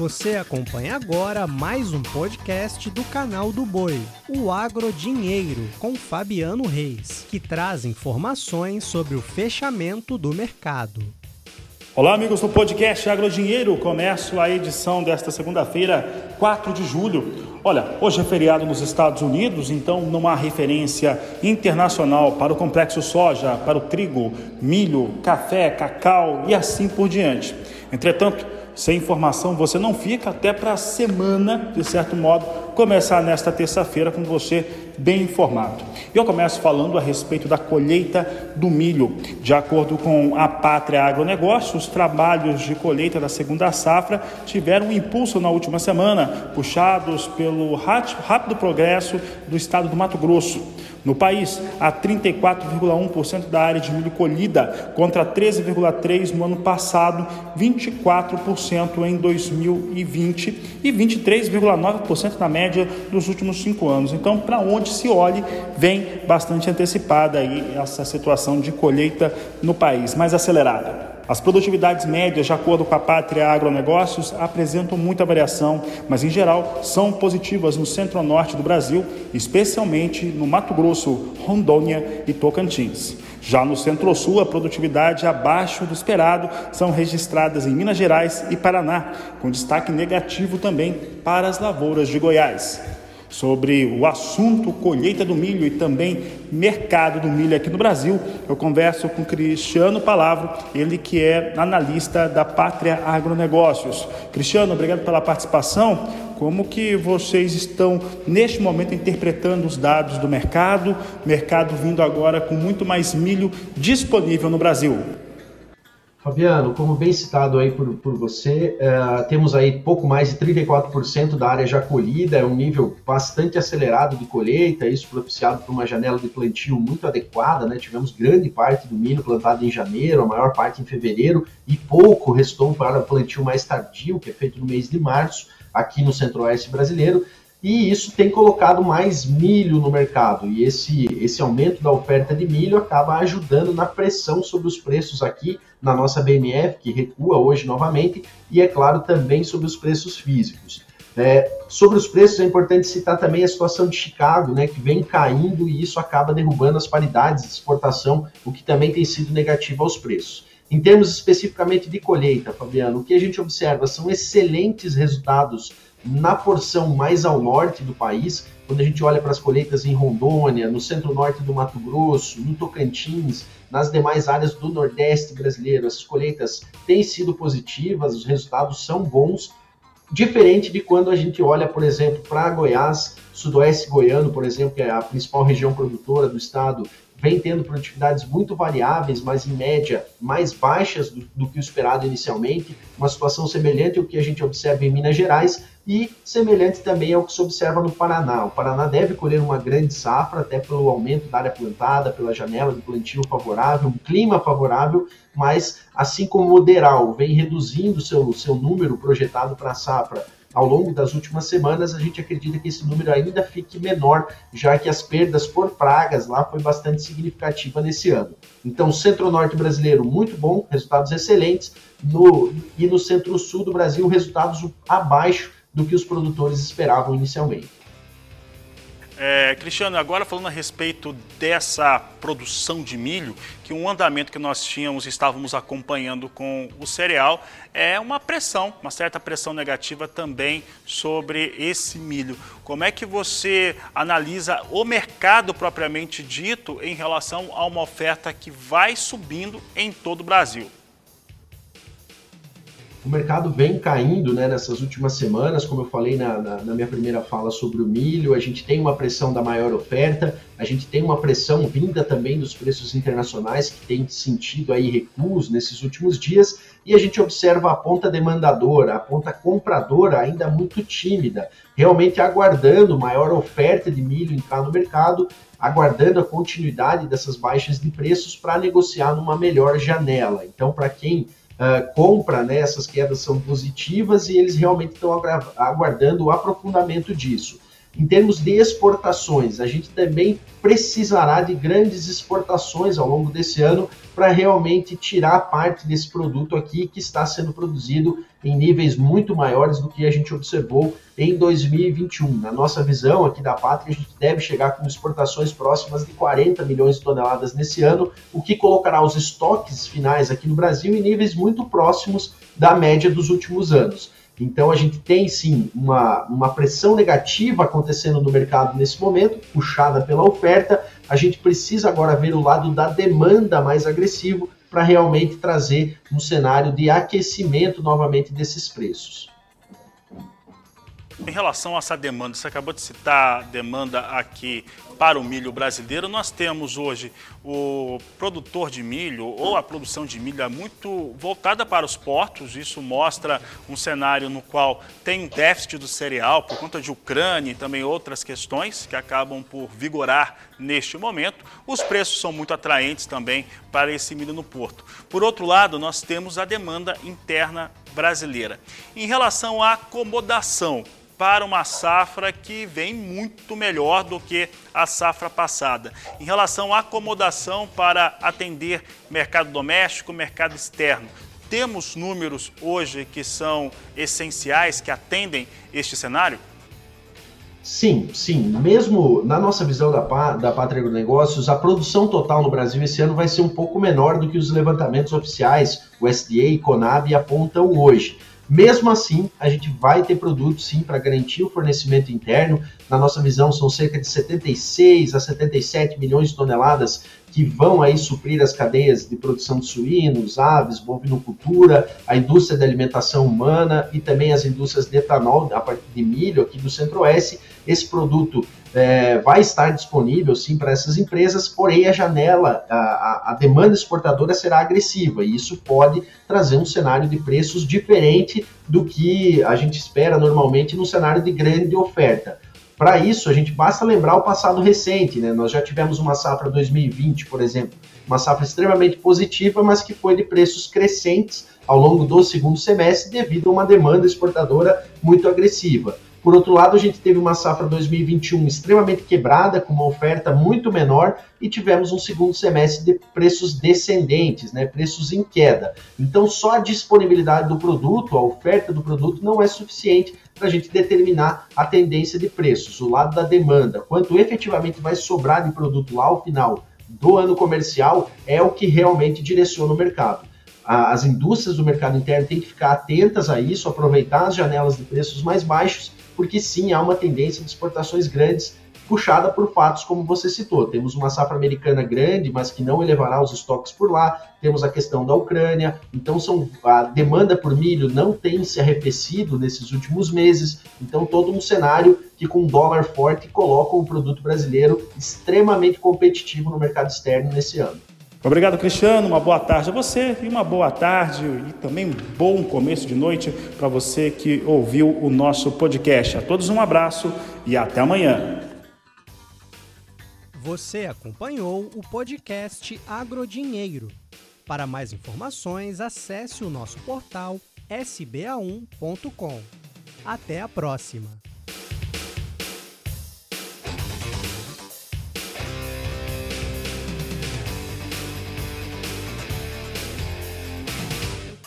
Você acompanha agora mais um podcast do canal do Boi, o Agro Dinheiro, com Fabiano Reis, que traz informações sobre o fechamento do mercado. Olá, amigos do podcast Agrodinheiro. Começo a edição desta segunda-feira, 4 de julho. Olha, hoje é feriado nos Estados Unidos, então não há referência internacional para o complexo soja, para o trigo, milho, café, cacau e assim por diante. Entretanto, sem informação você não fica até para a semana, de certo modo, começar nesta terça-feira com você bem informado. Eu começo falando a respeito da colheita do milho. De acordo com a Pátria Agronegócio, os trabalhos de colheita da segunda safra tiveram um impulso na última semana, puxados pelo rápido progresso do estado do Mato Grosso. No país, há 34,1% da área de milho colhida, contra 13,3% no ano passado, 24% em 2020 e 23,9% na média dos últimos cinco anos. Então, para onde se olhe, vem bastante antecipada aí essa situação de colheita no país, mais acelerada. As produtividades médias, de acordo com a Pátria Agronegócios, apresentam muita variação, mas em geral são positivas no centro-norte do Brasil, especialmente no Mato Grosso, Rondônia e Tocantins. Já no Centro-Sul, a produtividade abaixo do esperado são registradas em Minas Gerais e Paraná, com destaque negativo também para as lavouras de Goiás sobre o assunto colheita do milho e também mercado do milho aqui no Brasil. Eu converso com Cristiano Palavro, ele que é analista da Pátria Agronegócios. Cristiano, obrigado pela participação. Como que vocês estão neste momento interpretando os dados do mercado? Mercado vindo agora com muito mais milho disponível no Brasil. Fabiano, como bem citado aí por, por você, uh, temos aí pouco mais de 34% da área já colhida, é um nível bastante acelerado de colheita, isso propiciado por uma janela de plantio muito adequada, né? Tivemos grande parte do milho plantado em janeiro, a maior parte em fevereiro, e pouco restou para o plantio mais tardio, que é feito no mês de março, aqui no centro-oeste brasileiro e isso tem colocado mais milho no mercado. E esse, esse aumento da oferta de milho acaba ajudando na pressão sobre os preços aqui na nossa BMF, que recua hoje novamente, e é claro também sobre os preços físicos. É, sobre os preços é importante citar também a situação de Chicago, né, que vem caindo e isso acaba derrubando as paridades de exportação, o que também tem sido negativo aos preços. Em termos especificamente de colheita, Fabiano, o que a gente observa são excelentes resultados na porção mais ao norte do país, quando a gente olha para as colheitas em Rondônia, no centro-norte do Mato Grosso, no Tocantins, nas demais áreas do Nordeste brasileiro, essas colheitas têm sido positivas, os resultados são bons, diferente de quando a gente olha, por exemplo, para Goiás, Sudoeste Goiano, por exemplo, que é a principal região produtora do estado, vem tendo produtividades muito variáveis, mas em média mais baixas do, do que o esperado inicialmente, uma situação semelhante ao que a gente observa em Minas Gerais, e semelhante também ao que se observa no Paraná. O Paraná deve colher uma grande safra, até pelo aumento da área plantada, pela janela de plantio favorável, um clima favorável, mas assim como o Deral vem reduzindo seu, seu número projetado para a safra ao longo das últimas semanas, a gente acredita que esse número ainda fique menor, já que as perdas por pragas lá foi bastante significativa nesse ano. Então, centro-norte brasileiro muito bom, resultados excelentes, no, e no centro-sul do Brasil, resultados abaixo do que os produtores esperavam inicialmente. É, Cristiano, agora falando a respeito dessa produção de milho, que um andamento que nós tínhamos, estávamos acompanhando com o cereal, é uma pressão, uma certa pressão negativa também sobre esse milho. Como é que você analisa o mercado propriamente dito em relação a uma oferta que vai subindo em todo o Brasil? O mercado vem caindo né, nessas últimas semanas, como eu falei na, na, na, minha primeira fala sobre o milho, a gente tem uma pressão da maior oferta, a gente tem uma pressão vinda também dos preços internacionais que tem sentido aí recuos nesses últimos dias, e a gente observa a ponta demandadora, a ponta compradora ainda muito tímida, realmente aguardando maior oferta de milho entrar no mercado, aguardando a continuidade dessas baixas de preços para negociar numa melhor janela. Então, para quem uh, compra, né, essas quedas são positivas e eles realmente estão aguardando o aprofundamento disso. Em termos de exportações, a gente também precisará de grandes exportações ao longo desse ano para realmente tirar parte desse produto aqui que está sendo produzido em níveis muito maiores do que a gente observou em 2021. Na nossa visão aqui da Pátria, a gente deve chegar com exportações próximas de 40 milhões de toneladas nesse ano, o que colocará os estoques finais aqui no Brasil em níveis muito próximos da média dos últimos anos. Então a gente tem sim uma, uma pressão negativa acontecendo no mercado nesse momento, puxada pela oferta. A gente precisa agora ver o lado da demanda mais agressivo para realmente trazer um cenário de aquecimento novamente desses preços. Em relação a essa demanda, você acabou de citar a demanda aqui para o milho brasileiro. Nós temos hoje o produtor de milho ou a produção de milho é muito voltada para os portos. Isso mostra um cenário no qual tem um déficit do cereal por conta de Ucrânia e também outras questões que acabam por vigorar neste momento. Os preços são muito atraentes também para esse milho no porto. Por outro lado, nós temos a demanda interna brasileira. Em relação à acomodação, para uma safra que vem muito melhor do que a safra passada. Em relação à acomodação para atender mercado doméstico, mercado externo, temos números hoje que são essenciais, que atendem este cenário? Sim, sim. Mesmo na nossa visão da, da Pátria Agronegócios, a produção total no Brasil esse ano vai ser um pouco menor do que os levantamentos oficiais, o SDA e Conab apontam hoje. Mesmo assim, a gente vai ter produtos sim para garantir o fornecimento interno. Na nossa visão, são cerca de 76 a 77 milhões de toneladas que vão aí suprir as cadeias de produção de suínos, aves, bovinocultura, a indústria da alimentação humana e também as indústrias de etanol, a partir de milho aqui do Centro-Oeste. Esse produto é, vai estar disponível sim para essas empresas, porém a janela, a, a, demanda exportadora será agressiva e isso pode trazer um cenário de preços diferente do que a gente espera normalmente no cenário de grande oferta. Para isso, a gente basta lembrar o passado recente, né? Nós já tivemos uma safra 2020, por exemplo, uma safra extremamente positiva, mas que foi de preços crescentes ao longo do segundo semestre devido a uma demanda exportadora muito agressiva. Por outro lado, a gente teve uma safra 2021 extremamente quebrada, com uma oferta muito menor, e tivemos um segundo semestre de preços descendentes, né, preços em queda. Então, só a disponibilidade do produto, a oferta do produto, não é suficiente para a gente determinar a tendência de preços, o lado da demanda, quanto efetivamente vai sobrar de produto lá ao final do ano comercial, é o que realmente direciona o mercado. As indústrias do mercado interno têm que ficar atentas a isso, aproveitar as janelas de preços mais baixos porque sim, há uma tendência de exportações grandes puxada por fatos como você citou. Temos uma safra americana grande, mas que não elevará os estoques por lá. Temos a questão da Ucrânia. Então, são, a demanda por milho não tem se arrefecido nesses últimos meses. Então, todo um cenário que, com dólar forte, coloca o produto brasileiro extremamente competitivo no mercado externo nesse ano. Obrigado, Cristiano. Uma boa tarde a você e uma boa tarde e também um bom começo de noite para você que ouviu o nosso podcast. A todos um abraço e até amanhã. Você acompanhou o podcast Agrodinheiro. Para mais informações, acesse o nosso portal sba1.com. Até a próxima!